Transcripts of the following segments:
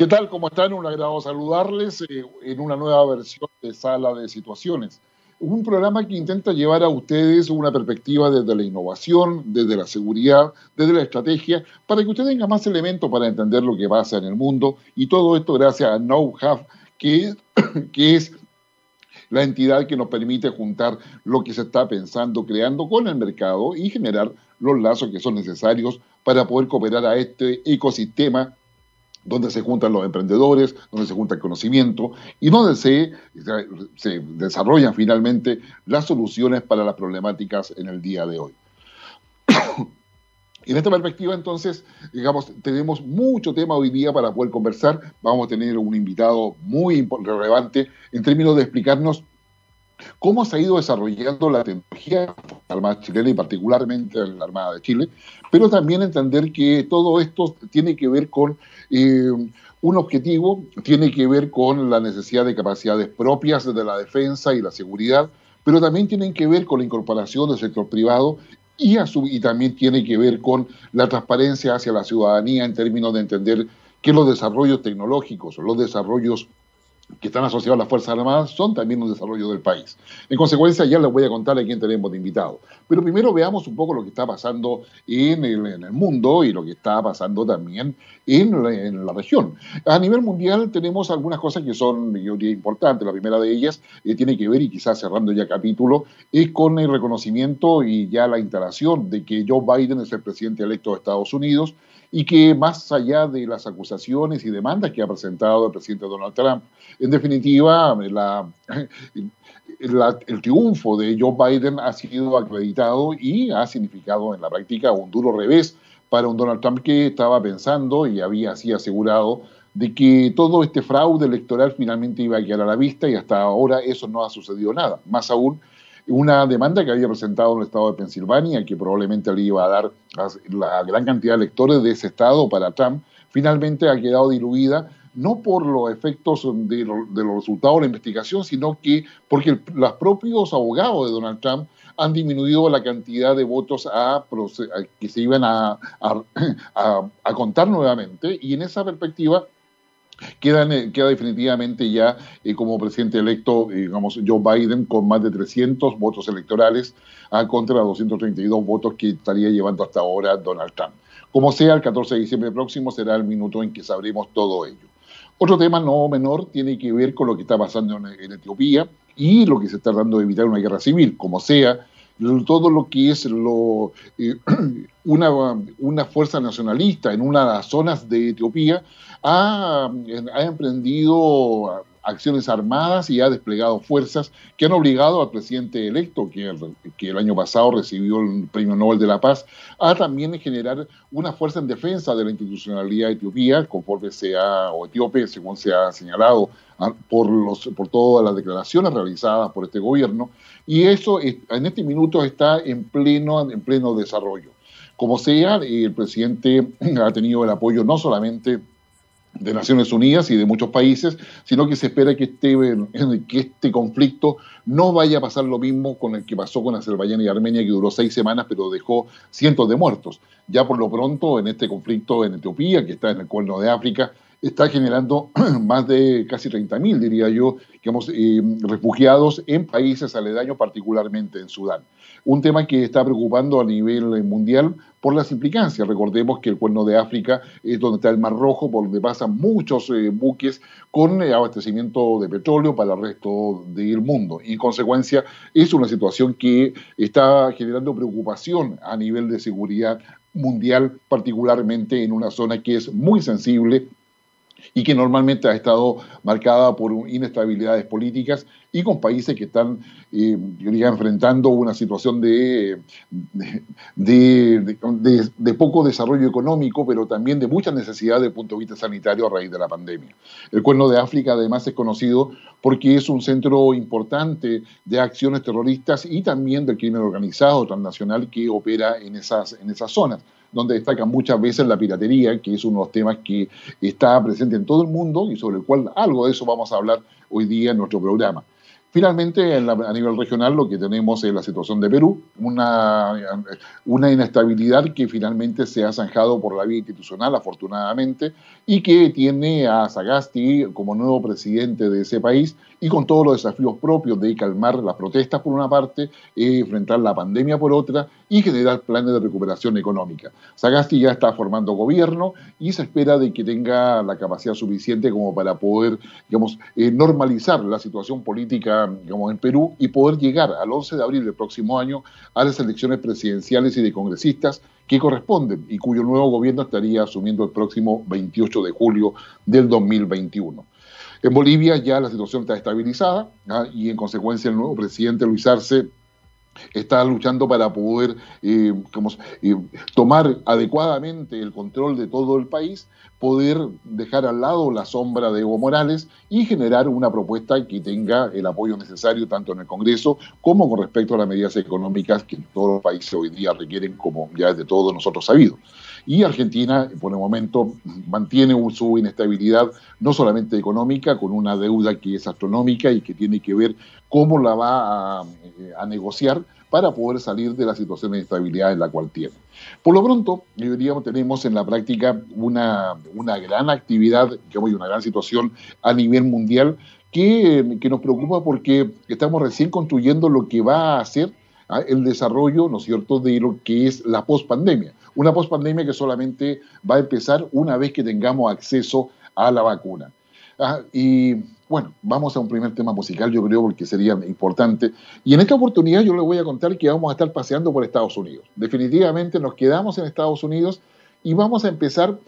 ¿Qué tal? ¿Cómo están? Un agrado saludarles eh, en una nueva versión de Sala de Situaciones. Un programa que intenta llevar a ustedes una perspectiva desde la innovación, desde la seguridad, desde la estrategia, para que usted tenga más elementos para entender lo que pasa en el mundo. Y todo esto gracias a KnowHub, que, que es la entidad que nos permite juntar lo que se está pensando, creando con el mercado y generar los lazos que son necesarios para poder cooperar a este ecosistema donde se juntan los emprendedores, donde se junta el conocimiento y donde se, se desarrollan finalmente las soluciones para las problemáticas en el día de hoy. En esta perspectiva, entonces, digamos, tenemos mucho tema hoy día para poder conversar. Vamos a tener un invitado muy relevante en términos de explicarnos cómo se ha ido desarrollando la tecnología la Armada chilena y particularmente en la Armada de Chile, pero también entender que todo esto tiene que ver con eh, un objetivo, tiene que ver con la necesidad de capacidades propias de la defensa y la seguridad, pero también tienen que ver con la incorporación del sector privado y, y también tiene que ver con la transparencia hacia la ciudadanía en términos de entender que los desarrollos tecnológicos, los desarrollos que están asociados a las Fuerzas Armadas son también un desarrollo del país. En consecuencia, ya les voy a contar a quién tenemos de invitado. Pero primero veamos un poco lo que está pasando en el, mundo y lo que está pasando también en la, región. A nivel mundial tenemos algunas cosas que son, yo importantes. La primera de ellas eh, tiene que ver, y quizás cerrando ya capítulo, es con el reconocimiento y ya la instalación de que Joe Biden es el presidente electo de Estados Unidos y que más allá de las acusaciones y demandas que ha presentado el presidente Donald Trump, en definitiva, el triunfo de Joe Biden ha sido acreditado y ha significado en la práctica un duro revés para un Donald Trump que estaba pensando y había así asegurado de que todo este fraude electoral finalmente iba a quedar a la vista y hasta ahora eso no ha sucedido nada. Más aún, una demanda que había presentado el estado de Pensilvania, que probablemente le iba a dar la gran cantidad de electores de ese estado para Trump, finalmente ha quedado diluida no por los efectos de, los resultados de la investigación, sino que porque los propios abogados de Donald Trump han disminuido la cantidad de votos a, que se iban a, a contar nuevamente y en esa perspectiva Queda, queda definitivamente ya eh, como presidente electo, eh, digamos, Joe Biden con más de 300 votos electorales a contra de 232 votos que estaría llevando hasta ahora Donald Trump. Como sea, el 14 de diciembre próximo será el minuto en que sabremos todo ello. Otro tema no menor tiene que ver con lo que está pasando en, Etiopía y lo que se está tratando de evitar una guerra civil. Como sea, todo lo que es lo, eh, una, una fuerza nacionalista en una de las zonas de Etiopía ha, emprendido acciones armadas y ha desplegado fuerzas que han obligado al presidente electo, que el, año pasado recibió el Premio Nobel de la Paz, a también generar una fuerza en defensa de la institucionalidad de Etiopía, conforme sea, o etíope, según se ha señalado por, los, por todas las declaraciones realizadas por este gobierno, y eso en este minuto está en pleno, en pleno desarrollo. Como sea, el presidente ha tenido el apoyo no solamente de Naciones Unidas y de muchos países, sino que se espera que este, que este conflicto no vaya a pasar lo mismo con el que pasó con Azerbaiyán y Armenia, que duró seis semanas, pero dejó cientos de muertos. Ya por lo pronto, en este conflicto en Etiopía, que está en el cuerno de África, está generando más de casi 30.000, diría yo, digamos, eh, refugiados en países aledaños, particularmente en Sudán un tema que está preocupando a nivel mundial por las implicancias. Recordemos que el Cuerno de África es donde está el Mar Rojo, por donde pasan muchos eh, buques con eh, abastecimiento de petróleo para el resto del mundo. Y en consecuencia es una situación que está generando preocupación a nivel de seguridad mundial, particularmente en una zona que es muy sensible y que normalmente ha estado marcada por inestabilidades políticas y con países que están eh, enfrentando una situación de poco desarrollo económico, pero también de mucha necesidad desde el punto de vista sanitario a raíz de la pandemia. El Cuerno de África además es conocido porque es un centro importante de acciones terroristas y también del crimen organizado transnacional que opera en esas, en esas zonas donde destaca muchas veces la piratería, que es uno de los temas que está presente en todo el mundo y sobre el cual algo de eso vamos a hablar hoy día en nuestro programa. Finalmente, a nivel regional, lo que tenemos es la situación de Perú, una, una inestabilidad que finalmente se ha zanjado por la vía institucional, afortunadamente, y que tiene a Sagasti como nuevo presidente de ese país y con todos los desafíos propios de calmar las protestas por una parte, eh, enfrentar la pandemia por otra y generar planes de recuperación económica. Sagasti ya está formando gobierno y se espera de que tenga la capacidad suficiente como para poder, digamos, eh, normalizar la situación política digamos, en Perú y poder llegar al 11 de abril del próximo año a las elecciones presidenciales y de congresistas que corresponden y cuyo nuevo gobierno estaría asumiendo el próximo 28 de julio del 2021. En Bolivia ya la situación está estabilizada y en consecuencia el nuevo presidente Luis Arce está luchando para poder eh, eh, tomar adecuadamente el control de todo el país, poder dejar al lado la sombra de Evo Morales y generar una propuesta que tenga el apoyo necesario tanto en el Congreso como con respecto a las medidas económicas que todos los países hoy día requieren, como ya es de todos nosotros sabido. Y Argentina, por el momento, mantiene su inestabilidad no solamente económica, con una deuda que es astronómica y que tiene que ver cómo la va a, a negociar para poder salir de la situación de inestabilidad en la cual tiene. Por lo pronto, diríamos, tenemos en la práctica una, una gran actividad, digamos, y una gran situación a nivel mundial que, que, nos preocupa porque estamos recién construyendo lo que va a ser ¿ah? el desarrollo, ¿no es cierto?, de lo que es la pospandemia. Una pospandemia que solamente va a empezar una vez que tengamos acceso a la vacuna. ¿ah? Y bueno, vamos a un primer tema musical, yo creo, porque sería importante. Y en esta oportunidad yo les voy a contar que vamos a estar paseando por Estados Unidos. Definitivamente nos quedamos en Estados Unidos y vamos a empezar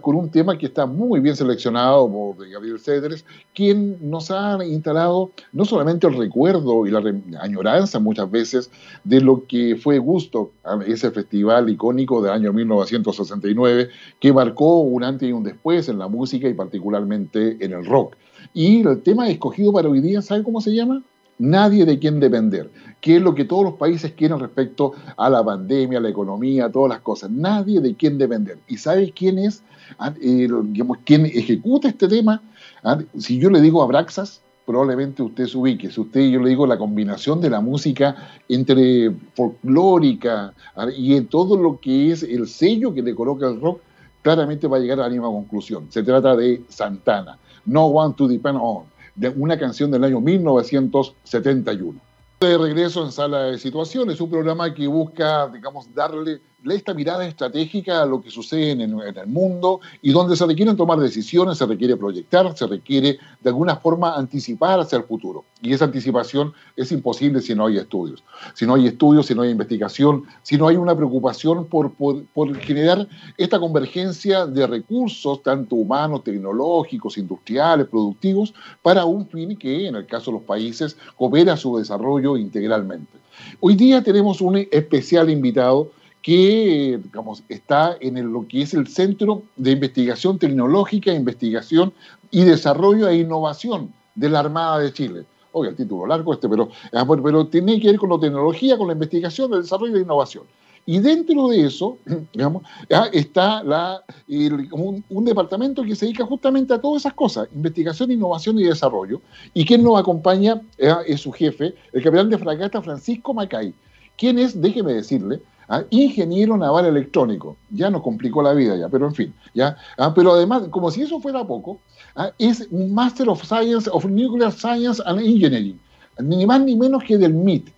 con un tema que está muy bien seleccionado por Gabriel Cedres, quien nos ha instalado no solamente el recuerdo y la añoranza muchas veces de lo que fue Gusto, ese festival icónico del año 1969, que marcó un antes y un después en la música y particularmente en el rock. Y el tema escogido para hoy día, ¿sabe cómo se llama? Nadie de quien depender, que es lo que todos los países quieren respecto a la pandemia, a la economía, todas las cosas, nadie de quien depender. ¿Y sabe quién es, ah, eh, digamos, quién ejecuta este tema? Ah, si yo le digo Abraxas, probablemente usted se ubique. Si usted, yo le digo, la combinación de la música entre folclórica ah, y en todo lo que es el sello que le coloca el rock, claramente va a llegar a la misma conclusión. Se trata de Santana. No want to depend on de una canción del año 1971. De regreso en Sala de Situaciones, un programa que busca, digamos, darle esta mirada estratégica a lo que sucede en el, mundo y donde se requieren tomar decisiones, se requiere proyectar, se requiere de alguna forma anticipar hacia el futuro. Y esa anticipación es imposible si no hay estudios. Si no hay estudios, si no hay investigación, si no hay una preocupación por, por generar esta convergencia de recursos, tanto humanos, tecnológicos, industriales, productivos, para un fin que, en el caso de los países, coopera su desarrollo integralmente. Hoy día tenemos un especial invitado que digamos, está en lo que es el Centro de Investigación Tecnológica, Investigación y Desarrollo e Innovación de la Armada de Chile. Oye, el título largo este, pero, ah, pero tiene que ver con la tecnología, con la investigación, el desarrollo e innovación. Y dentro de eso, digamos, ah, está la, un, departamento que se dedica justamente a todas esas cosas, investigación, innovación y desarrollo. Y quien nos acompaña ah, es su jefe, el capitán de fragata Francisco Macay, quien es, déjeme decirle, ¿ah? ingeniero naval electrónico. Ya nos complicó la vida ya, pero en fin. ¿ya? ¿Ah? pero además, como si eso fuera poco, ¿ah? es un Master of Science of Nuclear Science and Engineering, ni más ni menos que del MIT.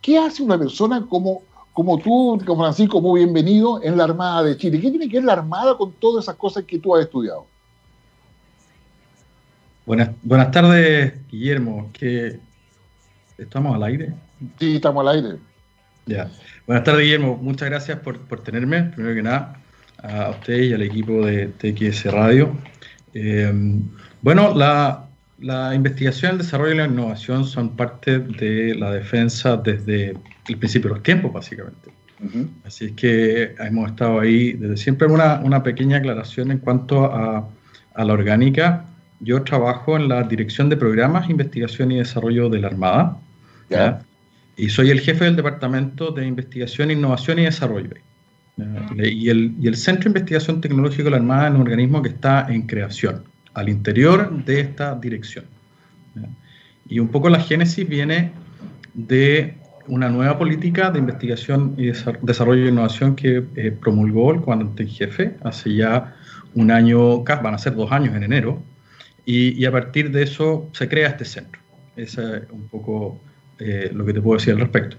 ¿Qué hace una persona como, como tú, como Francisco, muy bienvenido, en la Armada de Chile? ¿Qué tiene que ver la Armada con todas esas cosas que tú has estudiado? Buenas, buenas tardes, Guillermo. ¿Que ¿Estamos al aire? Sí, estamos al aire. Ya. Buenas tardes, Guillermo. Muchas gracias por, tenerme, primero que nada, a usted y al equipo de TXS Radio. Eh, bueno, la, investigación, el desarrollo y la innovación son parte de la defensa desde el principio de los tiempos, básicamente. Así es que hemos estado ahí desde siempre. Una, una pequeña aclaración en cuanto a, la orgánica. Yo trabajo en la Dirección de Programas, Investigación y Desarrollo de la Armada. ¿ya? Y soy el jefe del Departamento de Investigación, Innovación y Desarrollo. Y el, y el Centro de Investigación Tecnológica de la Armada es un organismo que está en creación, al interior de esta dirección. Y un poco la génesis viene de una nueva política de investigación y desarrollo e innovación que eh, promulgó el comandante en jefe hace ya un año, van a ser dos años en enero, y, a partir de eso se crea este centro. Es un poco eh, lo que te puedo decir al respecto.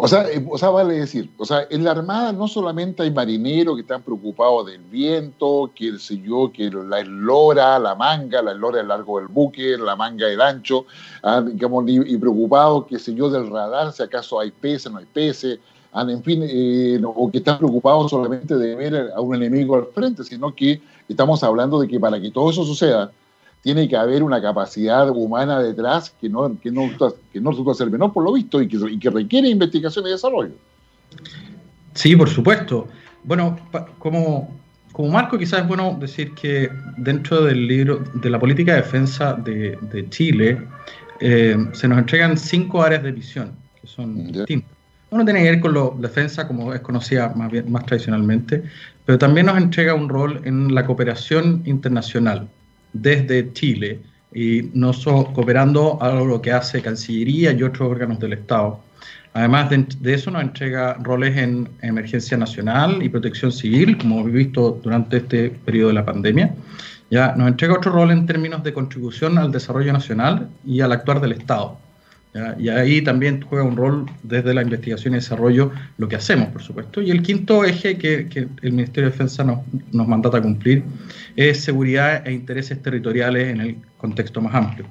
O sea, eh, o sea, vale decir, o sea, en la Armada no solamente hay marineros que están preocupados del viento, que el yo, que la eslora, la manga, la eslora del largo del buque, la manga del ancho, ah, digamos, y, preocupados, qué sé del radar, si acaso hay peces, no hay peces, ah, en fin, eh, o que están preocupados solamente de ver a un enemigo al frente, sino que estamos hablando de que para que todo eso suceda, tiene que haber una capacidad humana detrás que no, que no, que no resulta ser menor por lo visto y que, y que requiere investigación y desarrollo. Sí, por supuesto. Bueno, como, como marco quizás es bueno decir que dentro del libro de la política de defensa de, de Chile eh, se nos entregan cinco áreas de visión que son distintas. Uno tiene que ver con la defensa, como es conocida más, bien, más tradicionalmente, pero también nos entrega un rol en la cooperación internacional, desde Chile y no cooperando a lo que hace Cancillería y otros órganos del Estado. Además de, eso nos entrega roles en emergencia nacional y protección civil, como hemos visto durante este periodo de la pandemia. Ya nos entrega otro rol en términos de contribución al desarrollo nacional y al actuar del Estado. Y ahí también juega un rol desde la investigación y desarrollo lo que hacemos, por supuesto. Y el quinto eje que, el Ministerio de Defensa nos, nos mandata cumplir es seguridad e intereses territoriales en el contexto más amplio.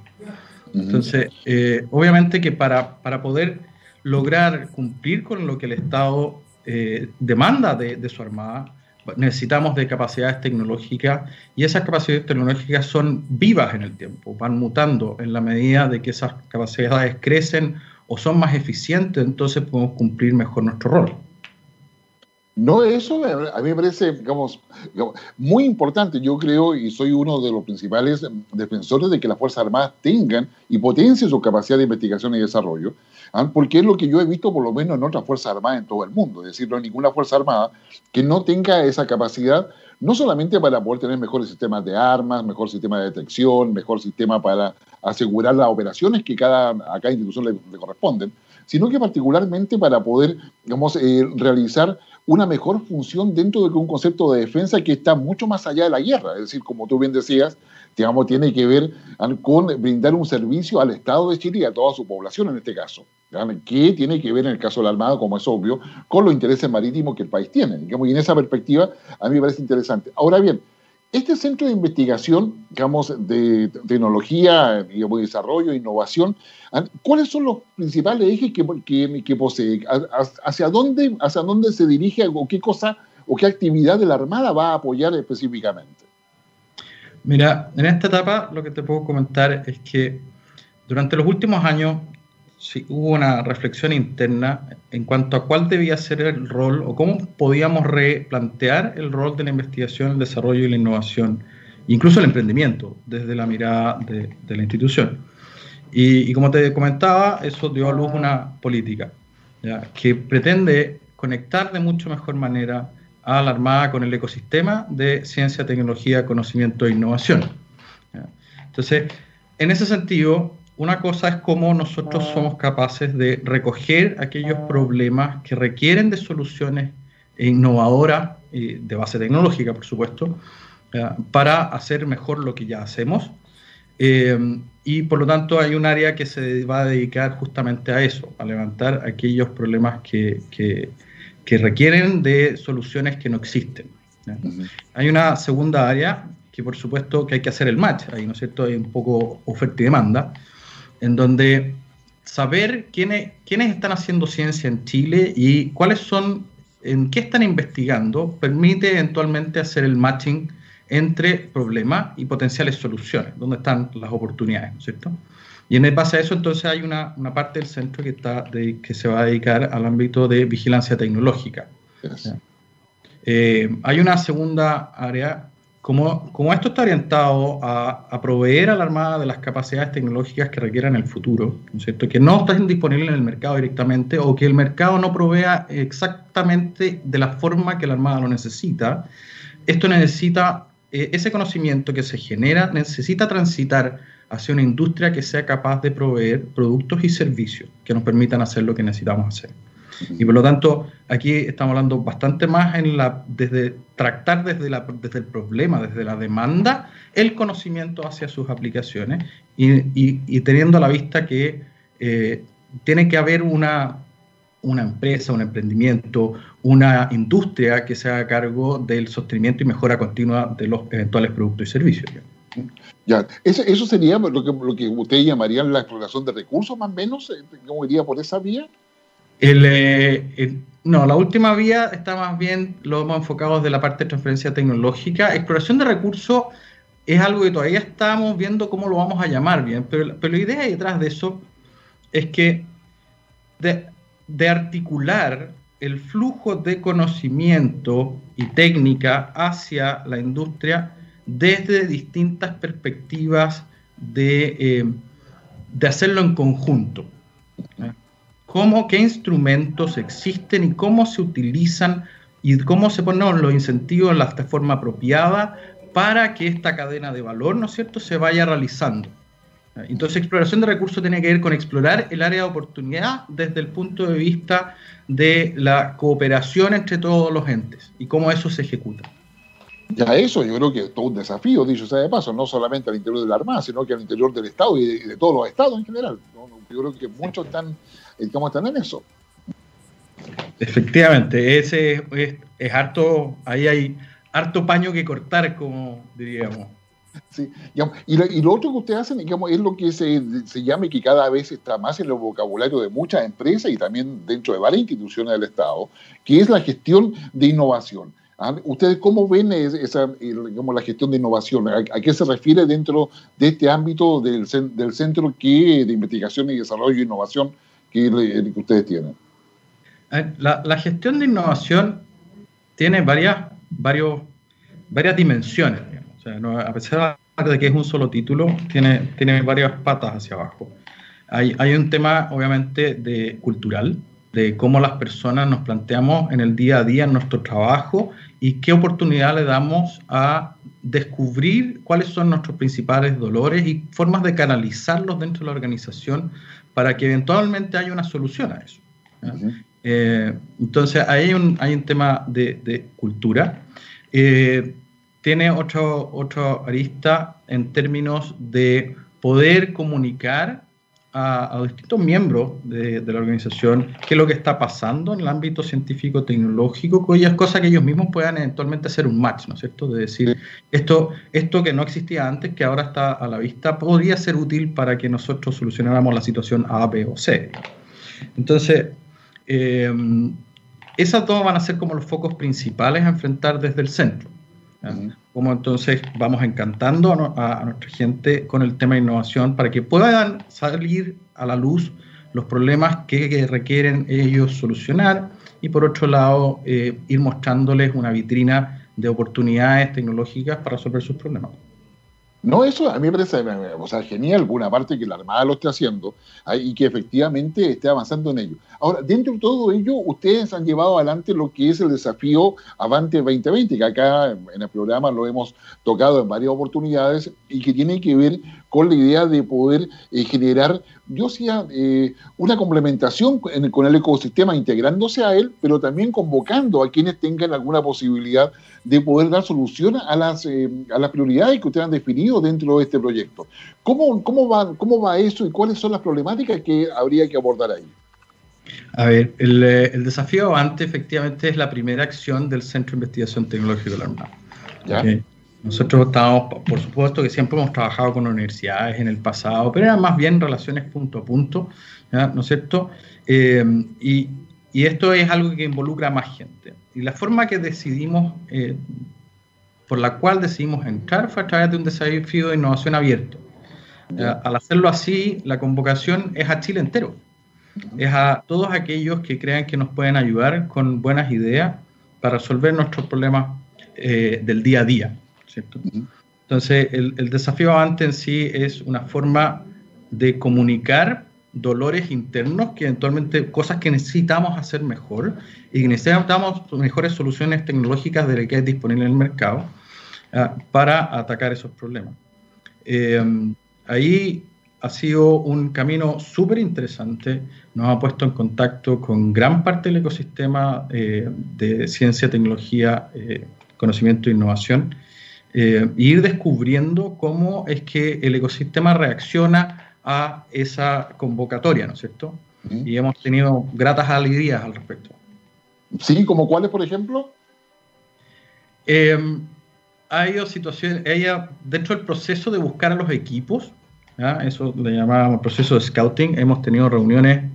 Entonces, eh, obviamente que para, para, poder lograr cumplir con lo que el Estado eh, demanda de, de su Armada, necesitamos de capacidades tecnológicas y esas capacidades tecnológicas son vivas en el tiempo, van mutando en la medida de que esas capacidades crecen o son más eficientes, entonces podemos cumplir mejor nuestro rol. No, eso a mí me parece, digamos, muy importante. Yo creo y soy uno de los principales defensores de que las Fuerzas Armadas tengan y potencien su capacidad de investigación y desarrollo, ¿ah? porque es lo que yo he visto por lo menos en otras Fuerzas Armadas en todo el mundo. Es decir, no hay ninguna Fuerza Armada que no tenga esa capacidad, no solamente para poder tener mejores sistemas de armas, mejor sistema de detección, mejor sistema para asegurar las operaciones que cada, a cada institución le, corresponden, sino que particularmente para poder, digamos, eh, realizar una mejor función dentro de un concepto de defensa que está mucho más allá de la guerra. Es decir, como tú bien decías, digamos, tiene que ver con brindar un servicio al Estado de Chile y a toda su población en este caso, que tiene que ver en el caso de la Armada, como es obvio, con los intereses marítimos que el país tiene. y en esa perspectiva a mí me parece interesante. Ahora bien, este centro de investigación, digamos, de tecnología, digamos, desarrollo, innovación, ¿cuáles son los principales ejes que, que, posee? ¿Hacia dónde, ¿Hacia dónde se dirige o qué cosa o qué actividad de la Armada va a apoyar específicamente? Mira, en esta etapa lo que te puedo comentar es que durante los últimos años sí, hubo una reflexión interna en cuanto a cuál debía ser el rol o cómo podíamos replantear el rol de la investigación, el desarrollo y la innovación, incluso el emprendimiento, desde la mirada de, la institución. Y, como te comentaba, eso dio a luz una política que pretende conectar de mucho mejor manera a la Armada con el ecosistema de ciencia, tecnología, conocimiento e innovación. Entonces, en ese sentido, una cosa es cómo nosotros ah. somos capaces de recoger aquellos ah. problemas que requieren de soluciones innovadoras, y de base tecnológica, por supuesto, para hacer mejor lo que ya hacemos. Eh, y por lo tanto hay un área que se va a dedicar justamente a eso, a levantar aquellos problemas que, que, que requieren de soluciones que no existen. Hay una segunda área que por supuesto que hay que hacer el match, ahí no es cierto, hay un poco oferta y demanda, en donde saber quiénes, quiénes están haciendo ciencia en Chile y cuáles son, en qué están investigando, permite eventualmente hacer el matching entre problemas y potenciales soluciones, dónde están las oportunidades, ¿no es cierto? Y en base a eso, entonces, hay una, una parte del centro que, está de, que se va a dedicar al ámbito de vigilancia tecnológica. Eh, hay una segunda área como, como esto está orientado a, a, proveer a la Armada de las capacidades tecnológicas que requieran el futuro, ¿no es cierto? que no están disponibles en el mercado directamente o que el mercado no provea exactamente de la forma que la Armada lo necesita, esto necesita eh, ese conocimiento que se genera necesita transitar hacia una industria que sea capaz de proveer productos y servicios que nos permitan hacer lo que necesitamos hacer. Y por lo tanto, aquí estamos hablando bastante más en la, desde tratar desde, la, desde el problema, desde la demanda, el conocimiento hacia sus aplicaciones y, teniendo a la vista que eh, tiene que haber una, una empresa, un emprendimiento, una industria que se haga cargo del sostenimiento y mejora continua de los eventuales productos y servicios. Ya, eso, sería lo que, lo que usted llamaría la exploración de recursos, más o menos, eh, ¿cómo iría por esa vía? Eh, no, la última vía está más bien, lo hemos enfocado desde la parte de transferencia tecnológica. Exploración de recursos es algo que todavía estamos viendo cómo lo vamos a llamar bien, pero, la idea detrás de eso es que de, de articular el flujo de conocimiento y técnica hacia la industria desde distintas perspectivas de, eh, de hacerlo en conjunto. ¿Cómo, qué instrumentos existen y cómo se utilizan y cómo se ponen los incentivos de forma apropiada para que esta cadena de valor, ¿no es cierto?, se vaya realizando. Entonces, exploración de recursos tiene que ver con explorar el área de oportunidad desde el punto de vista de la cooperación entre todos los entes y cómo eso se ejecuta. Ya eso yo creo que es todo un desafío, dicho sea de paso, no solamente al interior de la Armada, sino que al interior del Estado y de, todos los estados en general. Yo creo que muchos están, estamos están en eso. Efectivamente, ese es harto, ahí hay harto paño que cortar, como diríamos. Sí, y, lo, otro que ustedes hacen digamos, es lo que se, se llama y que cada vez está más en el vocabulario de muchas empresas y también dentro de varias instituciones del Estado, que es la gestión de innovación. ¿Ah? ¿Ustedes cómo ven esa, digamos, la gestión de innovación? ¿A, qué se refiere dentro de este ámbito del, del Centro que, de Investigación y Desarrollo e Innovación que, ustedes tienen? La, la, gestión de innovación tiene varias, varios, varias dimensiones a pesar de que es un solo título, tiene, tiene varias patas hacia abajo. Hay, hay un tema, obviamente, de cultural, de cómo las personas nos planteamos en el día a día en nuestro trabajo y qué oportunidad le damos a descubrir cuáles son nuestros principales dolores y formas de canalizarlos dentro de la organización para que eventualmente haya una solución a eso. Eh, entonces, ahí hay un, hay un tema de, de cultura. Eh, tiene otro, otro arista en términos de poder comunicar a, distintos miembros de, la organización qué es lo que está pasando en el ámbito científico-tecnológico, cuyas cosas que ellos mismos puedan eventualmente hacer un match, ¿no es cierto? De decir, esto, esto que no existía antes, que ahora está a la vista, podría ser útil para que nosotros solucionáramos la situación A, B o C. Entonces, eh, esas dos van a ser como los focos principales a enfrentar desde el centro. Como entonces vamos encantando a, nuestra gente con el tema de innovación para que puedan salir a la luz los problemas que, requieren ellos solucionar y por otro lado eh, ir mostrándoles una vitrina de oportunidades tecnológicas para resolver sus problemas. No, eso a mí me parece o sea, genial, alguna parte que la Armada lo esté haciendo y que efectivamente esté avanzando en ello. Ahora, dentro de todo ello, ustedes han llevado adelante lo que es el desafío Avante 2020, que acá en el programa lo hemos tocado en varias oportunidades y que tiene que ver con la idea de poder eh, generar, yo decía, eh, una complementación con el ecosistema, integrándose a él, pero también convocando a quienes tengan alguna posibilidad de poder dar solución a las, eh, a las prioridades que ustedes han definido dentro de este proyecto. ¿Cómo, cómo, va, ¿Cómo va eso y cuáles son las problemáticas que habría que abordar ahí? A ver, el, el desafío Avante efectivamente es la primera acción del Centro de Investigación Tecnológica de la Armada. ¿Ya? Nosotros estamos, por supuesto que siempre hemos trabajado con universidades en el pasado, pero eran más bien relaciones punto a punto, ¿no es cierto? Eh, y, y, esto es algo que involucra a más gente. Y la forma que decidimos, eh, por la cual decidimos entrar fue a través de un desafío de innovación abierto. al hacerlo así, la convocación es a Chile entero. Es a todos aquellos que crean que nos pueden ayudar con buenas ideas para resolver nuestros problemas eh, del día a día. Entonces, el, desafío avante en sí es una forma de comunicar dolores internos, que eventualmente cosas que necesitamos hacer mejor y que necesitamos mejores soluciones tecnológicas de las que hay disponible en el mercado. ah, para atacar esos problemas. Eh, ahí ha sido un camino súper interesante, nos ha puesto en contacto con gran parte del ecosistema eh, de ciencia, tecnología, conocimiento e innovación, e ir descubriendo cómo es que el ecosistema reacciona a esa convocatoria, ¿no es cierto? Y hemos tenido gratas alegrías al respecto. Sí, como cuáles, por ejemplo? Eh, ha habido situaciones, ella, dentro del proceso de buscar a los equipos, eso le llamábamos proceso de scouting, hemos tenido reuniones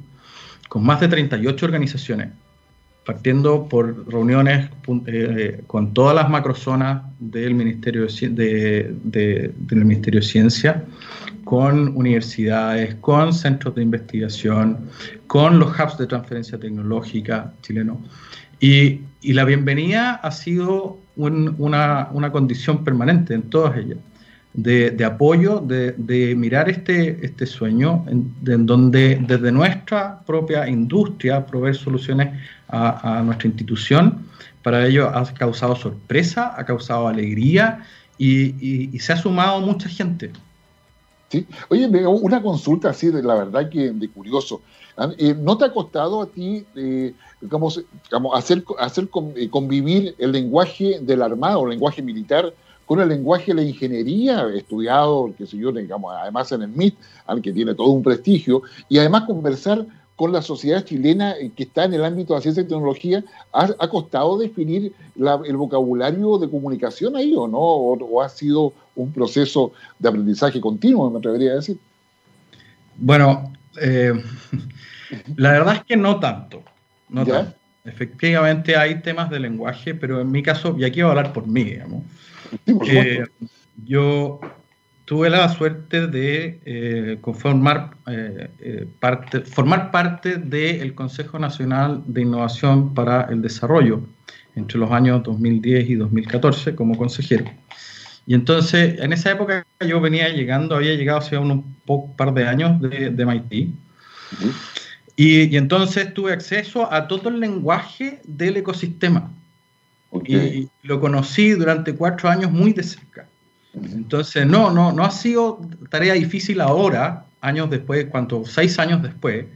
con más de 38 organizaciones, partiendo por reuniones eh, con todas las macrozonas del Ministerio de, del Ministerio de Ciencia, con universidades, con centros de investigación, con los hubs de transferencia tecnológica chilenos. Y, y la bienvenida ha sido una, una, condición permanente en todas ellas, de, de apoyo, de, de, mirar este, este sueño, en, en, donde desde nuestra propia industria proveer soluciones a, nuestra institución. Para ello ha causado sorpresa, ha causado alegría y se ha sumado mucha gente. ¿Sí? Oye, una consulta así, de la verdad que de curioso. ¿ah? Eh, ¿No te ha costado a ti, eh, digamos, digamos, hacer, hacer eh, convivir el lenguaje del armado, el lenguaje militar, con el lenguaje de la ingeniería, estudiado, qué sé yo, digamos, además en el MIT, al que tiene todo un prestigio, y además conversar con la sociedad chilena que está en el ámbito de la ciencia y tecnología, ¿ha, costado definir el vocabulario de comunicación ahí o no? ¿O, ha sido un proceso de aprendizaje continuo, me atrevería a decir? Bueno, eh, la verdad es que no tanto. No tanto. Efectivamente hay temas de lenguaje, pero en mi caso, y aquí voy a hablar por mí, digamos. Eh, yo tuve la suerte de eh, conformar, eh, eh, parte, formar parte del Consejo Nacional de Innovación para el Desarrollo entre los años 2010 y 2014 como consejero. Y entonces, en esa época yo venía llegando, había llegado hace un par de años de, de MIT. y, y, entonces tuve acceso a todo el lenguaje del ecosistema. Okay. Y lo conocí durante cuatro años muy de cerca. Entonces, no, no, no ha sido tarea difícil ahora, años después, cuanto seis años después,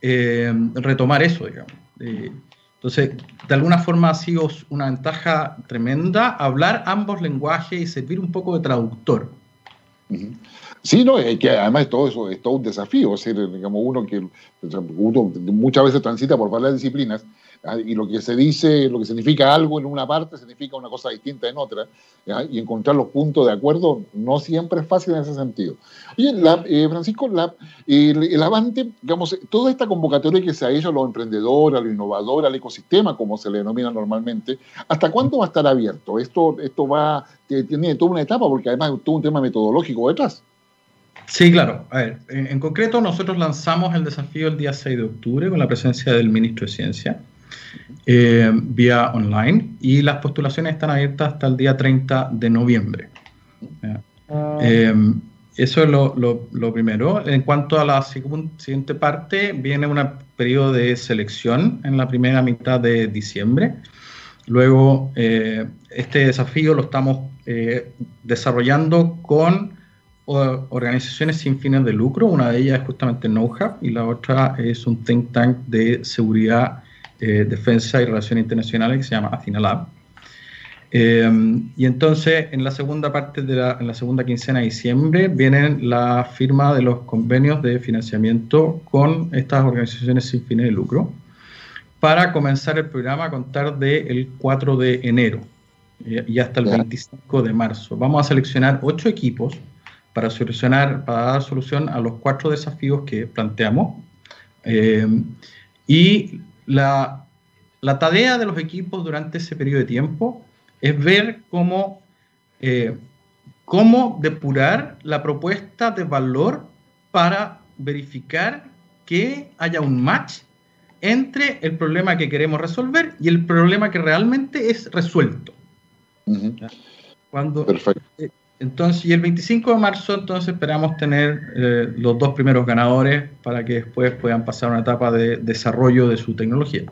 eh, retomar eso, digamos. Eh, entonces, de alguna forma ha sido una ventaja tremenda hablar ambos lenguajes y servir un poco de traductor. Sí, no, es que además todo eso es todo un desafío, es decir, digamos, uno que uno muchas veces transita por varias disciplinas. Y lo que se dice, lo que significa algo en una parte, significa una cosa distinta en otra, ¿ya? y encontrar los puntos de acuerdo no siempre es fácil en ese sentido. Oye, la, eh, Francisco, la, el, el, Avante, digamos, toda esta convocatoria que se ha hecho a los emprendedores, a los innovadores, al ecosistema, como se le denomina normalmente, ¿hasta cuándo va a estar abierto? Esto, esto va, tiene toda una etapa, porque además todo un tema metodológico detrás. Sí, claro. A ver, en, en, concreto nosotros lanzamos el desafío el día 6 de octubre con la presencia del ministro de Ciencia eh, vía online y las postulaciones están abiertas hasta el día 30 de noviembre. Eh, eso es lo, primero. En cuanto a la siguiente parte, viene un periodo de selección en la primera mitad de diciembre. Luego, eh, este desafío lo estamos eh, desarrollando con organizaciones sin fines de lucro. Una de ellas es justamente NoHub y la otra es un think tank de seguridad, eh, defensa y relaciones internacionales que se llama Athena Eh, y entonces, en la segunda parte de la, en la segunda quincena de diciembre, vienen la firma de los convenios de financiamiento con estas organizaciones sin fines de lucro para comenzar el programa a contar del 4 de enero y hasta el 25 de marzo. Vamos a seleccionar ocho equipos para solucionar, para dar solución a los cuatro desafíos que planteamos. Eh, y la, la, tarea de los equipos durante ese periodo de tiempo es ver cómo, eh, cómo depurar la propuesta de valor para verificar que haya un match entre el problema que queremos resolver y el problema que realmente es resuelto. Uh -huh. Cuando, Perfecto. Entonces, y el 25 de marzo, entonces esperamos tener eh, los dos primeros ganadores para que después puedan pasar una etapa de desarrollo de su tecnología.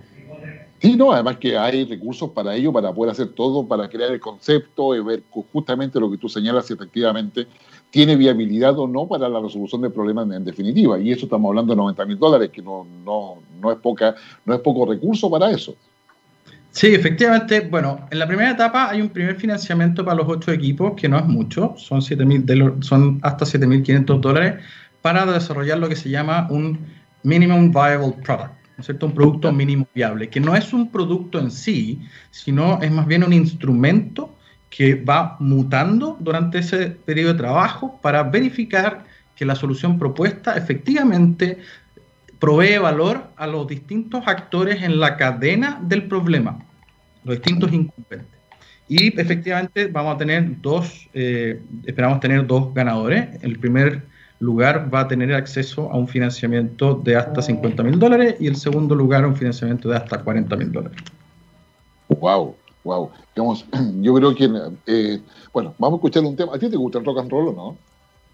Sí, no, además que hay recursos para ello, para poder hacer todo, para crear el concepto y ver justamente lo que tú señalas si efectivamente tiene viabilidad o no para la resolución del problema en, definitiva. Y eso estamos hablando de 90 mil dólares, que no, no, no, es poca, no es poco recurso para eso. Sí, efectivamente. Bueno, en la primera etapa hay un primer financiamiento para los ocho equipos, que no es mucho, son, 7, son hasta 7.500 dólares, para desarrollar lo que se llama un Minimum Viable Product, ¿no es cierto? Un producto mínimo viable, que no es un producto en sí, sino es más bien un instrumento que va mutando durante ese periodo de trabajo para verificar que la solución propuesta efectivamente provee valor a los distintos actores en la cadena del problema los distintos incumbentes. Y efectivamente vamos a tener dos, eh, esperamos tener dos ganadores. El primer lugar va a tener acceso a un financiamiento de hasta 50 mil dólares y el segundo lugar a un financiamiento de hasta 40 mil dólares. Wow, wow. yo creo que, eh, bueno, vamos a escuchar un tema. ¿A ti te gusta el rock and roll o no?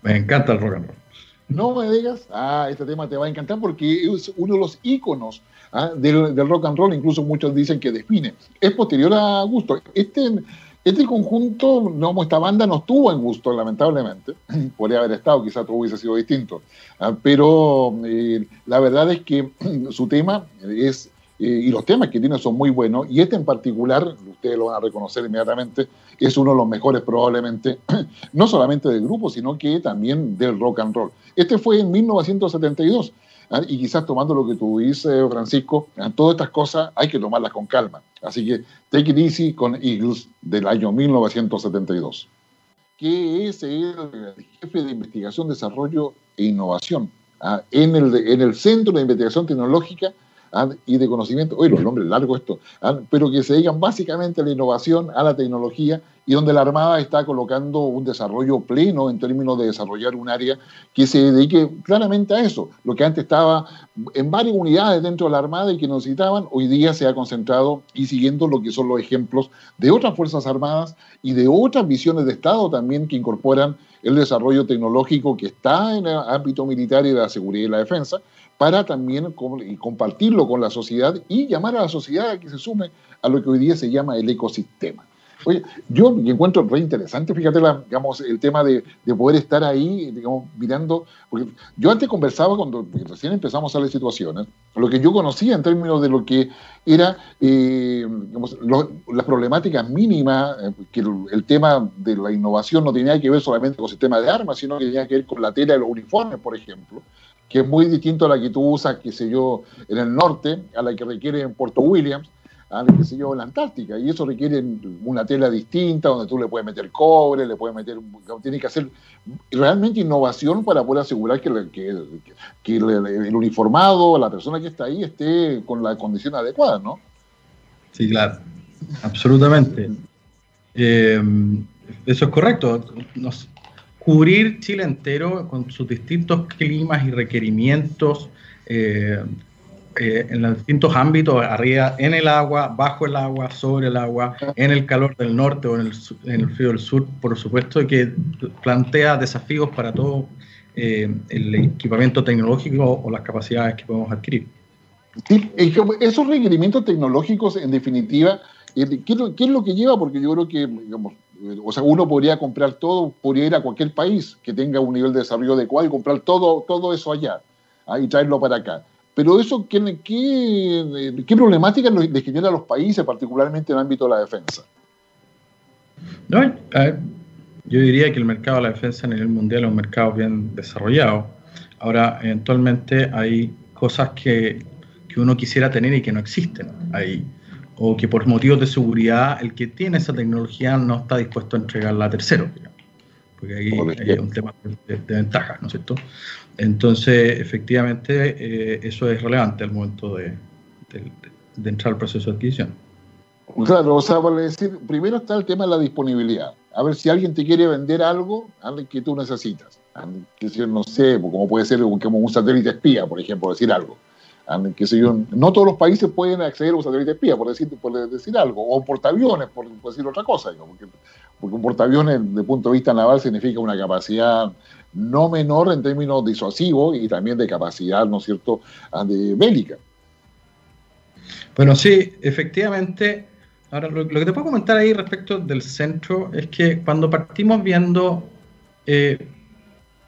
Me encanta el rock and roll. No me digas, ah, este tema te va a encantar porque es uno de los íconos ¿ah? del, rock and roll, incluso muchos dicen que define. Es posterior a Gusto. Este, este conjunto, no, esta banda no estuvo en Gusto, lamentablemente. Podría haber estado, quizás todo hubiese sido distinto. ¿ah? Pero eh, la verdad es que su tema es eh, y los temas que tiene son muy buenos, y este en particular, ustedes lo van a reconocer inmediatamente, es uno de los mejores probablemente, no solamente del grupo, sino que también del rock and roll. Este fue en 1972, ¿ah? y quizás tomando lo que tú dices, Francisco, todas estas cosas hay que tomarlas con calma. Así que Take It Easy con Eagles del año 1972, que es el jefe de investigación, desarrollo e innovación ¿ah? en, el, en el Centro de Investigación Tecnológica ¿ah? y de conocimiento, oye, los nombres largos esto, ¿ah? pero que se dedican básicamente a la innovación, a la tecnología, y donde la Armada está colocando un desarrollo pleno en términos de desarrollar un área que se dedique claramente a eso. Lo que antes estaba en varias unidades dentro de la Armada y que necesitaban, hoy día se ha concentrado y siguiendo lo que son los ejemplos de otras Fuerzas Armadas y de otras visiones de Estado también que incorporan el desarrollo tecnológico que está en el ámbito militar y de la seguridad y la defensa, para también compartirlo con la sociedad y llamar a la sociedad a que se sume a lo que hoy día se llama el ecosistema. Oye, yo encuentro re interesante, fíjate, digamos, el tema de, poder estar ahí, digamos, mirando, porque yo antes conversaba cuando recién empezamos a las situaciones, lo que yo conocía en términos de lo que era, eh, las problemáticas mínimas, eh, que el, tema de la innovación no tenía que ver solamente con el sistema de armas, sino que tenía que ver con la tela de los uniformes, por ejemplo, que es muy distinto a la que tú usas, qué sé yo, en el norte, a la que requiere en Puerto Williams, a la que sé yo, en la Antártica. Y eso requiere una tela distinta, donde tú le puedes meter cobre, le puedes meter. Tienes que hacer realmente innovación para poder asegurar que, que, el, uniformado, la persona que está ahí, esté con la condición adecuada, ¿no? Sí, claro. Absolutamente. Eh, eso es correcto. Nos, cubrir Chile entero con sus distintos climas y requerimientos eh, eh, en los distintos ámbitos, arriba, en el agua, bajo el agua, sobre el agua, en el calor del norte o en el, frío del sur, por supuesto, que plantea desafíos para todo eh, el equipamiento tecnológico o las capacidades que podemos adquirir. Sí, esos requerimientos tecnológicos, en definitiva, ¿qué, es lo que lleva? Porque yo creo que, digamos, o sea, uno podría comprar todo, podría ir a cualquier país que tenga un nivel de desarrollo adecuado y comprar todo, todo eso allá ¿ah? y traerlo para acá. Pero eso, ¿qué, qué, qué problemática le genera a los países, particularmente en el ámbito de la defensa? No, yo diría que el mercado de la defensa a nivel mundial es un mercado bien desarrollado. Ahora, eventualmente hay cosas que, que uno quisiera tener y que no existen. Hay o que por motivos de seguridad el que tiene esa tecnología no está dispuesto a entregarla a terceros, porque ahí hay un tema de, ventaja, ¿no es cierto? Entonces, efectivamente, eh, eso es relevante al momento de, entrar al proceso de adquisición. Claro, o sea, vale decir, primero está el tema de la disponibilidad. A ver si alguien te quiere vender algo que tú necesitas. Que no sé, como puede ser como un satélite espía, por ejemplo, decir algo no todos los países pueden acceder a un satélite espía, por decir, por decir algo, o portaaviones, por, decir otra cosa, porque, un portaaviones, desde el punto de vista naval, significa una capacidad no menor en términos disuasivos y también de capacidad, ¿no es cierto?, de bélica. Bueno, sí, efectivamente. Ahora, lo, que te puedo comentar ahí respecto del centro es que cuando partimos viendo eh,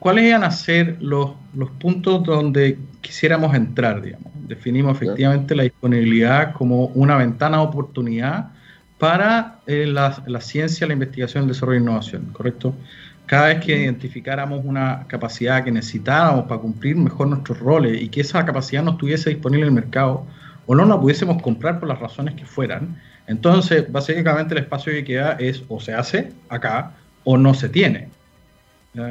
cuáles iban a ser los, los puntos donde quisiéramos entrar, digamos, definimos efectivamente la disponibilidad como una ventana de oportunidad para eh, la, la, ciencia, la investigación, el desarrollo e innovación, ¿correcto? Cada vez que identificáramos una capacidad que necesitábamos para cumplir mejor nuestros roles y que esa capacidad no estuviese disponible en el mercado o no la pudiésemos comprar por las razones que fueran, entonces básicamente el espacio que queda es o se hace acá o no se tiene.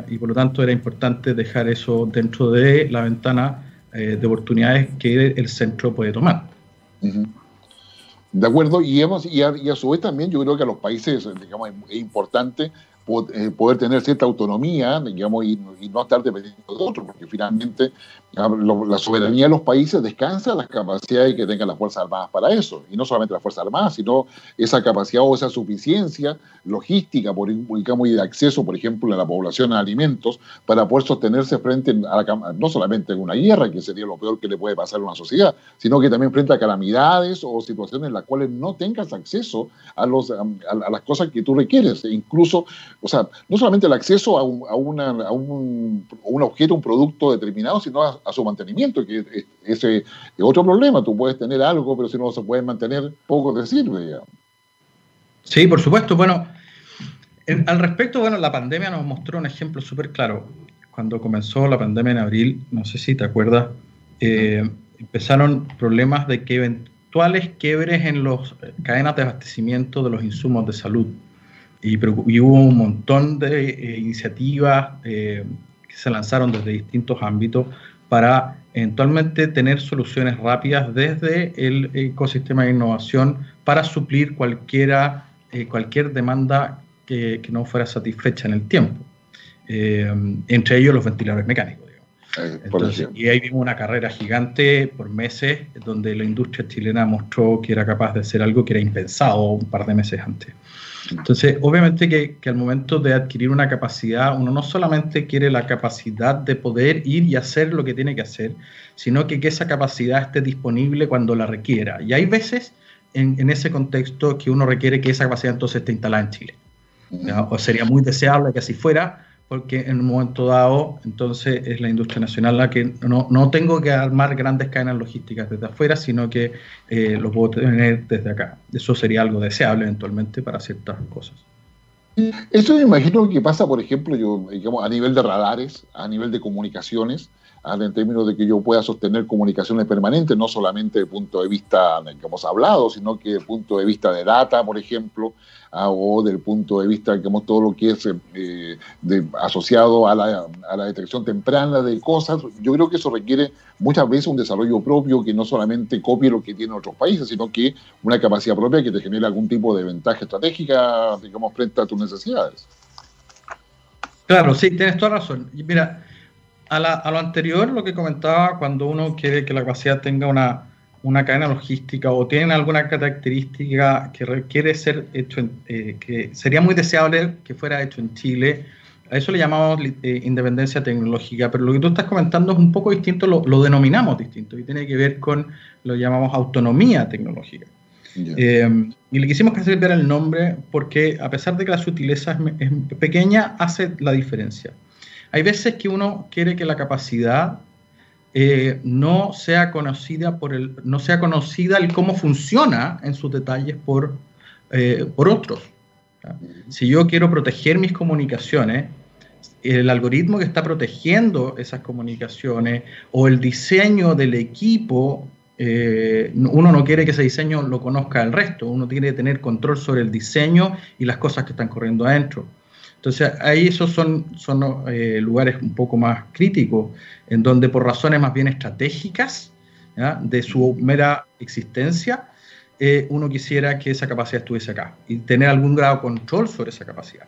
Y por lo tanto era importante dejar eso dentro de la ventana eh, de oportunidades que el centro puede tomar. De acuerdo, y, hemos, y, a, su vez también yo creo que a los países, digamos, es importante eh, poder tener cierta autonomía, digamos, y, no estar dependiendo de otros, porque finalmente la soberanía de los países descansa en las capacidades que tengan las Fuerzas Armadas para eso, y no solamente las Fuerzas Armadas, sino esa capacidad o esa suficiencia logística, por, y de acceso, por ejemplo, a la población a alimentos, para poder sostenerse frente a la, no solamente en una guerra, que sería lo peor que le puede pasar a una sociedad, sino que también frente a calamidades o situaciones en las cuales no tengas acceso a, los, a, a las cosas que tú requieres, e incluso o sea, no solamente el acceso a un, a una, a un, un objeto, un producto determinado, sino a, su mantenimiento, que ese es otro problema. Tú puedes tener algo, pero si no se puede mantener, poco te sirve. Sí, por supuesto. Bueno, al respecto, bueno, la pandemia nos mostró un ejemplo súper claro. Cuando comenzó la pandemia en abril, no sé si te acuerdas, eh, empezaron problemas de que eventuales quiebres en las cadenas de abastecimiento de los insumos de salud y, hubo un montón de eh, iniciativas eh, que se lanzaron desde distintos ámbitos para eventualmente tener soluciones rápidas desde el ecosistema de innovación para suplir cualquiera, eh, cualquier demanda que, que, no fuera satisfecha en el tiempo. entre ellos los ventiladores mecánicos. y ahí vimos una carrera gigante por meses donde la industria chilena mostró que era capaz de hacer algo que era impensado un par de meses antes. Entonces, obviamente que, al momento de adquirir una capacidad, uno no solamente quiere la capacidad de poder ir y hacer lo que tiene que hacer, sino que, que esa capacidad esté disponible cuando la requiera. Y hay veces en, en ese contexto que uno requiere que esa capacidad entonces esté instalada en Chile. O sería muy deseable que así fuera, porque en un momento dado, entonces es la industria nacional la que no, no tengo que armar grandes cadenas logísticas desde afuera, sino que eh, lo puedo tener desde acá. Eso sería algo deseable eventualmente para ciertas cosas. Eso me imagino que pasa, por ejemplo, yo, digamos, a nivel de radares, a nivel de comunicaciones, en términos de que yo pueda sostener comunicaciones permanentes, no solamente desde el punto de vista que hemos hablado, sino que desde el punto de vista de data, por ejemplo, ah, o del punto de vista, digamos, todo lo que es eh, asociado a la, a la, detección temprana de cosas. Yo creo que eso requiere muchas veces un desarrollo propio que no solamente copie lo que tienen otros países, sino que una capacidad propia que te genere algún tipo de ventaja estratégica, digamos, frente a tus necesidades. Claro, sí, tienes toda razón. Mira, a, lo anterior, lo que comentaba, cuando uno quiere que la capacidad tenga una, una cadena logística o tiene alguna característica que requiere ser hecho, en, eh, que sería muy deseable que fuera hecho en Chile, a eso le llamamos eh, independencia tecnológica, pero lo que tú estás comentando es un poco distinto, lo, lo denominamos distinto y tiene que ver con lo llamamos autonomía tecnológica. Eh, y le quisimos cambiar el nombre porque a pesar de que la sutileza es pequeña, hace la diferencia. Hay veces que uno quiere que la capacidad eh, no sea conocida por el, no sea conocida el cómo funciona en sus detalles por, eh, por otros. Si yo quiero proteger mis comunicaciones, el algoritmo que está protegiendo esas comunicaciones o el diseño del equipo, eh, uno no quiere que ese diseño lo conozca el resto, uno tiene que tener control sobre el diseño y las cosas que están corriendo adentro. Entonces, ahí esos son, son eh, lugares un poco más críticos, en donde por razones más bien estratégicas de su mera existencia, eh, uno quisiera que esa capacidad estuviese acá y tener algún grado de control sobre esa capacidad.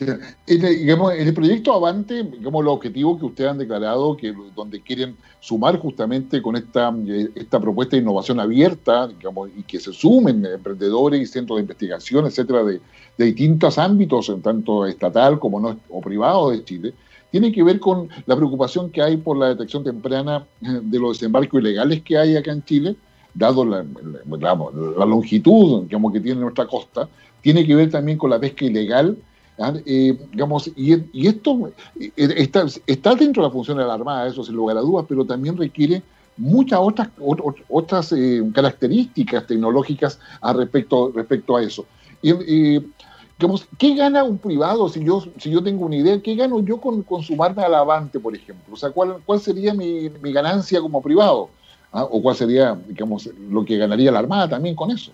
En el, digamos, en el proyecto Avante, digamos, los objetivos que ustedes han declarado, que donde quieren sumar justamente con esta, esta propuesta de innovación abierta, digamos, y que se sumen emprendedores y centros de investigación, etcétera, de, de distintos ámbitos, tanto estatal como no o privado de Chile, tiene que ver con la preocupación que hay por la detección temprana de los desembarcos ilegales que hay acá en Chile, dado la, longitud digamos, que tiene nuestra costa, tiene que ver también con la pesca ilegal. ¿Ah? Eh, digamos, y, esto eh, está, está, dentro de la función de la Armada, eso sin lugar a dudas, pero también requiere muchas otras, otras eh, características tecnológicas a respecto, respecto a eso. Digamos, ¿qué gana un privado si yo, si yo tengo una idea? ¿Qué gano yo con, con sumarme al Avante, por ejemplo? O sea, ¿cuál, cuál sería mi, mi ganancia como privado? ¿Ah? ¿O cuál sería, digamos, lo que ganaría la Armada también con eso?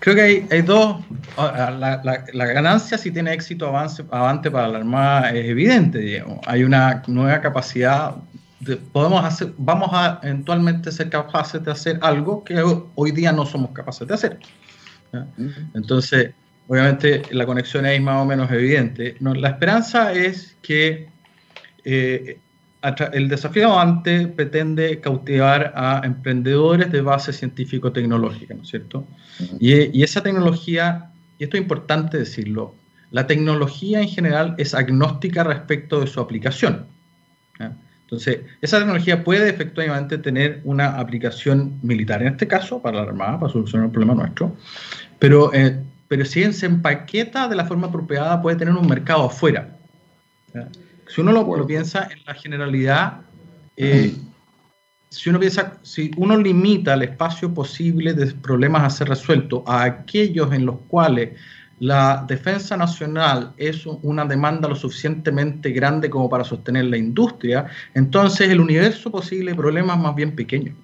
Creo que hay, hay dos. La, la, ganancia, si tiene éxito avance, avante para la Armada, es evidente. Digamos. Hay una nueva capacidad podemos hacer, vamos a eventualmente ser capaces de hacer algo que hoy día no somos capaces de hacer. Entonces, obviamente la conexión es más o menos evidente. la esperanza es que eh, el desafío antes pretende cautivar a emprendedores de base científico-tecnológica, ¿no es cierto? y, y, esa tecnología, y esto es importante decirlo, la tecnología en general es agnóstica respecto de su aplicación. Entonces, esa tecnología puede efectivamente tener una aplicación militar, en este caso, para la Armada, para solucionar un problema nuestro, pero, eh, pero si se empaqueta de la forma apropiada, puede tener un mercado afuera. Si uno lo, piensa en la generalidad, eh, si uno piensa, si uno limita el espacio posible de problemas a ser resueltos a aquellos en los cuales la defensa nacional es una demanda lo suficientemente grande como para sostener la industria, entonces el universo posible de problemas es más bien pequeño.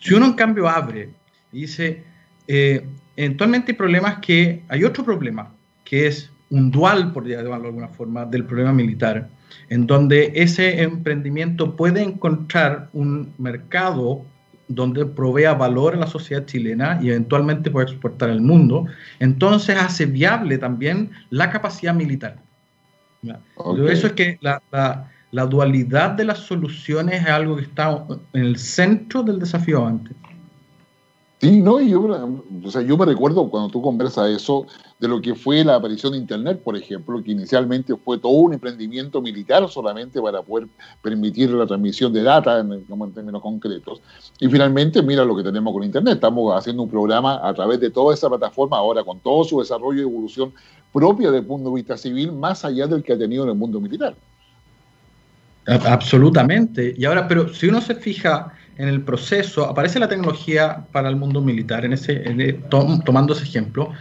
Si uno en cambio abre y dice, eh, eventualmente hay problemas que, hay otro problema, que es un dual, por llamarlo de alguna forma, del problema militar, en donde ese emprendimiento puede encontrar un mercado donde provea valor a la sociedad chilena y eventualmente puede exportar al mundo, entonces hace viable también la capacidad militar. Eso es que la, la, dualidad de las soluciones es algo que está en el centro del desafío antes. Sí, no, yo, o sea, yo me recuerdo cuando tú conversas eso, de lo que fue la aparición de Internet, por ejemplo, que inicialmente fue todo un emprendimiento militar solamente para poder permitir la transmisión de data en, en términos concretos. Y finalmente, mira lo que tenemos con Internet. Estamos haciendo un programa a través de toda esa plataforma ahora con todo su desarrollo y evolución propia desde el punto de vista civil, más allá del que ha tenido en el mundo militar. Absolutamente. Y ahora, pero si uno se fija en el proceso, aparece la tecnología para el mundo militar, en ese, tomando ese ejemplo,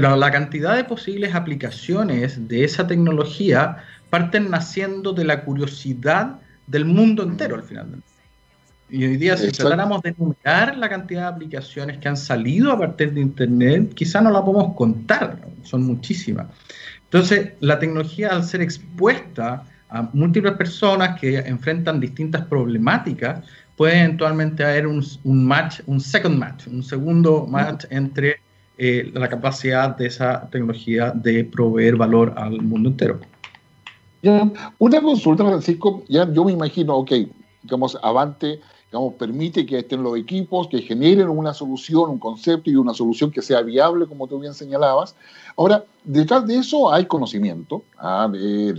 pero la cantidad de posibles aplicaciones de esa tecnología parten naciendo de la curiosidad del mundo entero al final. Y hoy día, si tratáramos de enumerar la cantidad de aplicaciones que han salido a partir de Internet, quizá no la podemos contar, son muchísimas. Entonces, la tecnología, al ser expuesta a múltiples personas que enfrentan distintas problemáticas, puede eventualmente haber un, match, un second match, un segundo match entre eh, la capacidad de esa tecnología de proveer valor al mundo entero. una consulta, Francisco, ya yo me imagino, ok, digamos, Avante digamos, permite que estén los equipos, que generen una solución, un concepto y una solución que sea viable, como tú bien señalabas. Ahora, detrás de eso hay conocimiento, ah,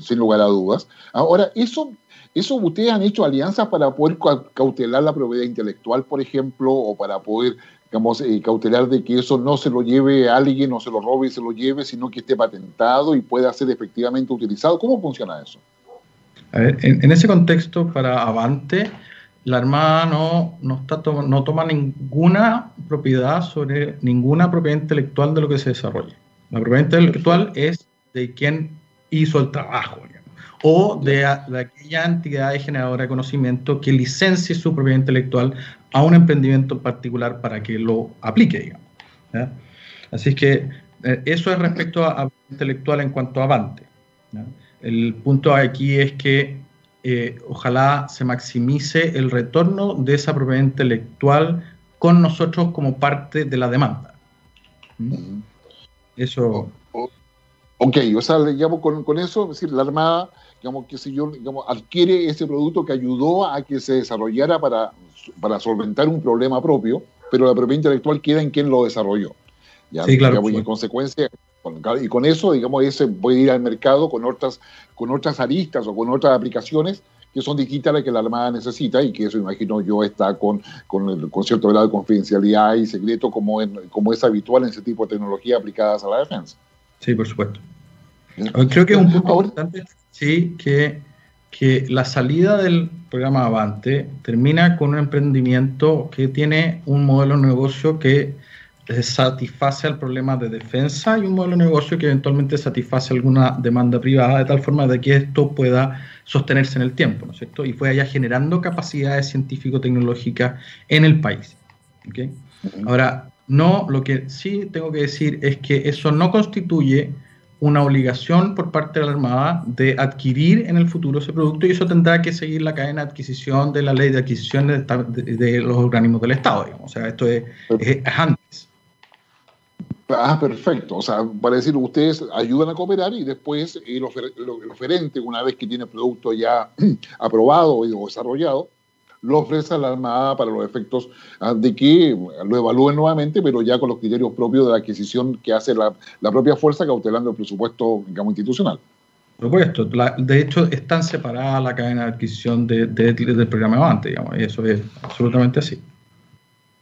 sin lugar a dudas. Ahora, eso ¿Eso ustedes han hecho alianzas para poder cautelar la propiedad intelectual, por ejemplo, o para poder, digamos, eh, cautelar de que eso no se lo lleve a alguien, no se lo robe y se lo lleve, sino que esté patentado y pueda ser efectivamente utilizado? ¿Cómo funciona eso? A ver, en, ese contexto, para Avante, la Armada no, no, toma ninguna propiedad sobre ninguna propiedad intelectual de lo que se desarrolla. La propiedad intelectual es de quien hizo el trabajo o de, aquella entidad generadora de conocimiento que licencie su propiedad intelectual a un emprendimiento particular para que lo aplique, digamos. Así que eh, eso es respecto a, a, intelectual en cuanto a Avante. El punto aquí es que eh, ojalá se maximice el retorno de esa propiedad intelectual con nosotros como parte de la demanda. ¿Mm? Eso. Ok, o sea, digamos, con, con eso, es decir, la Armada digamos, que si yo, digamos, adquiere ese producto que ayudó a que se desarrollara para, para solventar un problema propio, pero la propiedad intelectual queda en quien lo desarrolló. ¿ya? Sí, claro. y en consecuencia, y con eso, digamos, ese puede ir al mercado con otras, con otras aristas o con otras aplicaciones que son distintas a las que la Armada necesita y que eso, imagino yo, está con, con, el, con cierto grado de confidencialidad y secreto como, como es habitual en ese tipo de tecnologías aplicadas a la defensa. Sí, por supuesto. Creo que es un punto importante, sí, que, que la salida del programa Avante termina con un emprendimiento que tiene un modelo de negocio que satisface al problema de defensa y un modelo de negocio que eventualmente satisface alguna demanda privada de tal forma de que esto pueda sostenerse en el tiempo, ¿no es cierto? Y fue allá generando capacidades científico-tecnológicas en el país. ¿okay? Ahora, no, lo que sí tengo que decir es que eso no constituye una obligación por parte de la Armada de adquirir en el futuro ese producto y eso tendrá que seguir la cadena de adquisición de la ley de adquisición de, los organismos del Estado, digamos. O sea, esto es antes. Ah, perfecto. O sea, para decir, ustedes ayudan a cooperar y después el, oferente, una vez que tiene el producto ya aprobado o desarrollado, lo ofrece la Armada para los efectos ah, de que lo evalúen nuevamente, pero ya con los criterios propios de la adquisición que hace la, propia fuerza, cautelando el presupuesto, digamos, institucional. Por supuesto, de hecho están separadas la cadena de adquisición del programa antes, digamos, y eso es absolutamente así.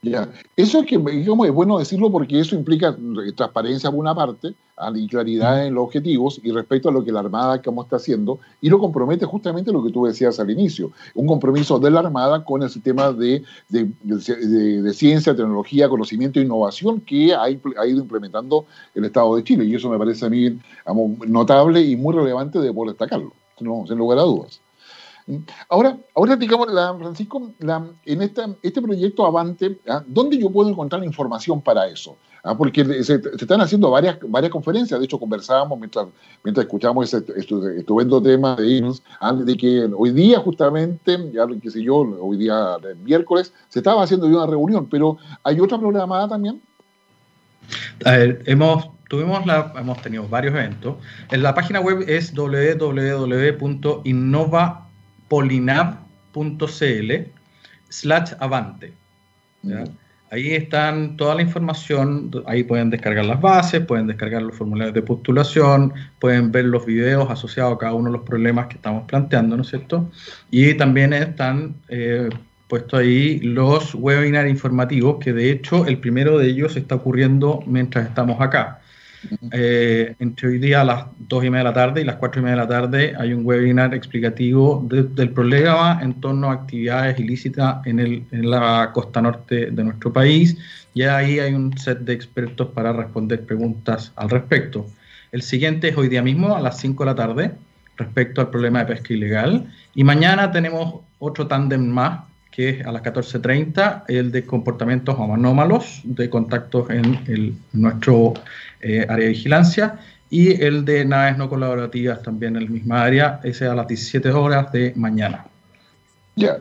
Ya. Eso es que, digamos, es bueno decirlo porque eso implica transparencia por una parte ah, y claridad en los objetivos y respecto a lo que la Armada como está haciendo y lo compromete justamente lo que tú decías al inicio, un compromiso de la Armada con el sistema de, de, ciencia, tecnología, conocimiento e innovación que ha, ido implementando el Estado de Chile y eso me parece a mí notable y muy relevante de poder destacarlo, sin lugar a dudas. Ahora, ahora digamos, la, Francisco, en esta, este proyecto Avante, ¿ah? ¿dónde yo puedo encontrar información para eso? ¿Ah? Porque se, están haciendo varias, varias conferencias, de hecho conversábamos mientras, mientras escuchamos ese estupendo tema de, ¿ah? de que hoy día justamente, ya qué sé yo, hoy día miércoles, se estaba haciendo una reunión, pero ¿hay otra programada también? A ver, hemos tuvimos la, hemos tenido varios eventos. En la página web es www.innova polinab.cl slash avante. Ahí están toda la información, ahí pueden descargar las bases, pueden descargar los formularios de postulación, pueden ver los videos asociados a cada uno de los problemas que estamos planteando, ¿no es cierto? Y también están eh, puestos ahí los webinars informativos, que de hecho el primero de ellos está ocurriendo mientras estamos acá. Eh, entre hoy día a las 2 y media de la tarde y las 4 y media de la tarde hay un webinar explicativo del problema en torno a actividades ilícitas en, el, en la costa norte de nuestro país. Y ahí hay un set de expertos para responder preguntas al respecto. El siguiente es hoy día mismo a las 5 de la tarde respecto al problema de pesca ilegal. Y mañana tenemos otro tándem más que es a las 14.30, el de comportamientos anómalos de contactos en el, nuestro eh, área de vigilancia, y el de naves no colaborativas también en la misma área, ese a las 17 horas de mañana. Ya,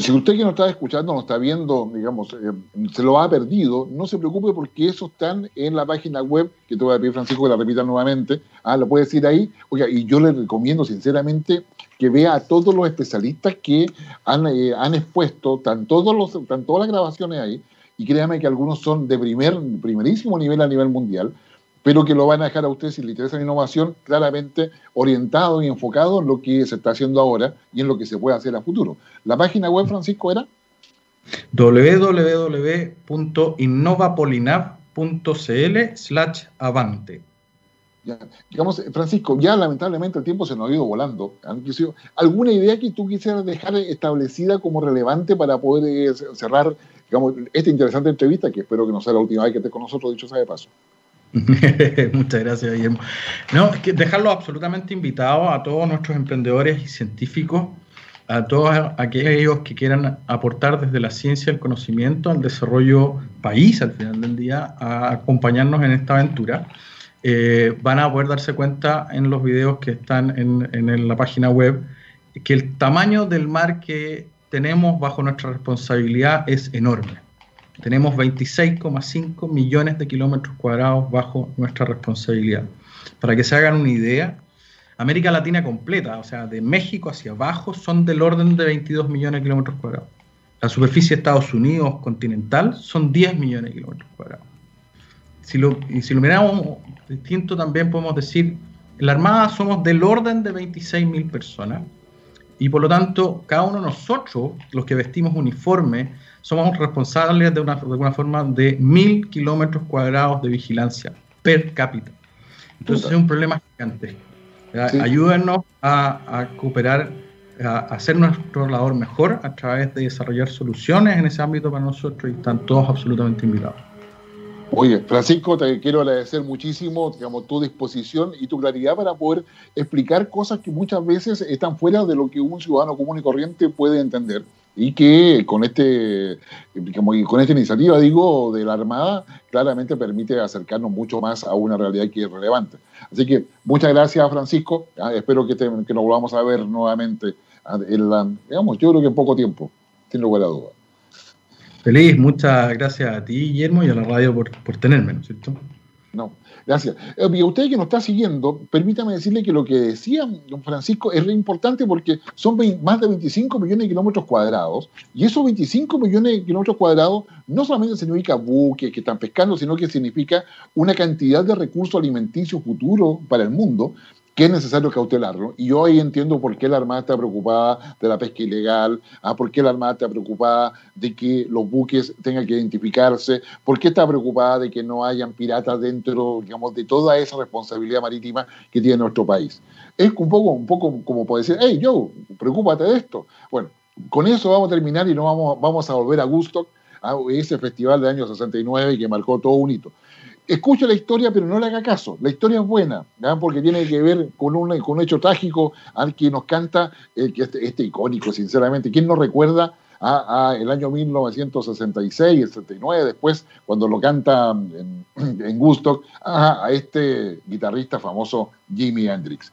si usted que nos está escuchando, nos está viendo, digamos, eh, se lo ha perdido, no se preocupe porque eso están en la página web, que te voy a pedir, Francisco, que la repita nuevamente. Ah, lo puede decir ahí. Oiga, y yo le recomiendo sinceramente que vea a todos los especialistas que han, eh, han expuesto, están, todos los, están todas las grabaciones ahí, y créame que algunos son de primer, primerísimo nivel a nivel mundial, pero que lo van a dejar a ustedes si les interesa la innovación claramente orientado y enfocado en lo que se está haciendo ahora y en lo que se puede hacer a futuro. La página web, Francisco, era www.innovapolinab.cl slash avante. Digamos, Francisco, ya lamentablemente el tiempo se nos ha ido volando. ¿Alguna idea que tú quisieras dejar establecida como relevante para poder eh, cerrar digamos, esta interesante entrevista, que espero que no sea la última vez que estés con nosotros, dicho sea de paso? Muchas gracias, Guillermo. No, es que dejarlo absolutamente invitado a todos nuestros emprendedores y científicos, a todos aquellos que quieran aportar desde la ciencia, el conocimiento, al desarrollo país al final del día, a acompañarnos en esta aventura. Eh, van a poder darse cuenta en los videos que están en, la página web que el tamaño del mar que tenemos bajo nuestra responsabilidad es enorme. Tenemos 26,5 millones de kilómetros cuadrados bajo nuestra responsabilidad. Para que se hagan una idea, América Latina completa, o sea, de México hacia abajo, son del orden de 22 millones de kilómetros cuadrados. La superficie de Estados Unidos continental son 10 millones de kilómetros cuadrados. Si lo, y si lo miramos distinto también podemos decir, en la Armada somos del orden de 26.000 personas, y por lo tanto, cada uno de nosotros, los que vestimos uniforme, somos responsables de, una, de alguna forma de mil kilómetros cuadrados de vigilancia per cápita. Entonces es un problema gigantesco. Ayúdenos a, a cooperar, a, hacer nuestro labor mejor a través de desarrollar soluciones en ese ámbito para nosotros y están todos absolutamente invitados. Oye, Francisco, te quiero agradecer muchísimo digamos, tu disposición y tu claridad para poder explicar cosas que muchas veces están fuera de lo que un ciudadano común y corriente puede entender y que con este con esta iniciativa digo de la Armada claramente permite acercarnos mucho más a una realidad que es relevante. Así que muchas gracias Francisco, espero que, que nos volvamos a ver nuevamente en la, digamos, yo creo que en poco tiempo, sin lugar a dudas. Feliz, muchas gracias a ti, Guillermo, y a la radio por, por tenerme, ¿no es cierto? No, gracias. Eh, y a usted que nos está siguiendo, permítame decirle que lo que decía don Francisco es re importante porque son más de 25 millones de kilómetros cuadrados, y esos 25 millones de kilómetros cuadrados no solamente significa buques que están pescando, sino que significa una cantidad de recursos alimenticios futuros para el mundo que es necesario cautelarlo. Y yo ahí entiendo por qué la Armada está preocupada de la pesca ilegal, ah, por qué la Armada está preocupada de que los buques tengan que identificarse, por qué está preocupada de que no hayan piratas dentro, digamos, de toda esa responsabilidad marítima que tiene nuestro país. Es un poco, un poco como puede decir, hey, yo, preocúpate de esto. Bueno, con eso vamos a terminar y no vamos, vamos a volver a Gusto, a ese festival del año 69 que marcó todo un hito escucha la historia, pero no le haga caso. La historia es buena, porque tiene que ver con un, con un hecho trágico al que nos canta este, este, icónico, sinceramente. ¿Quién nos recuerda a, el año 1966, el 69, después, cuando lo canta en, en Gusto, a, este guitarrista famoso Jimi Hendrix?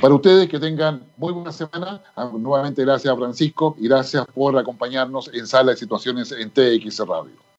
Para ustedes que tengan muy buena semana, ah, nuevamente gracias a Francisco y gracias por acompañarnos en Sala de Situaciones en TX Radio.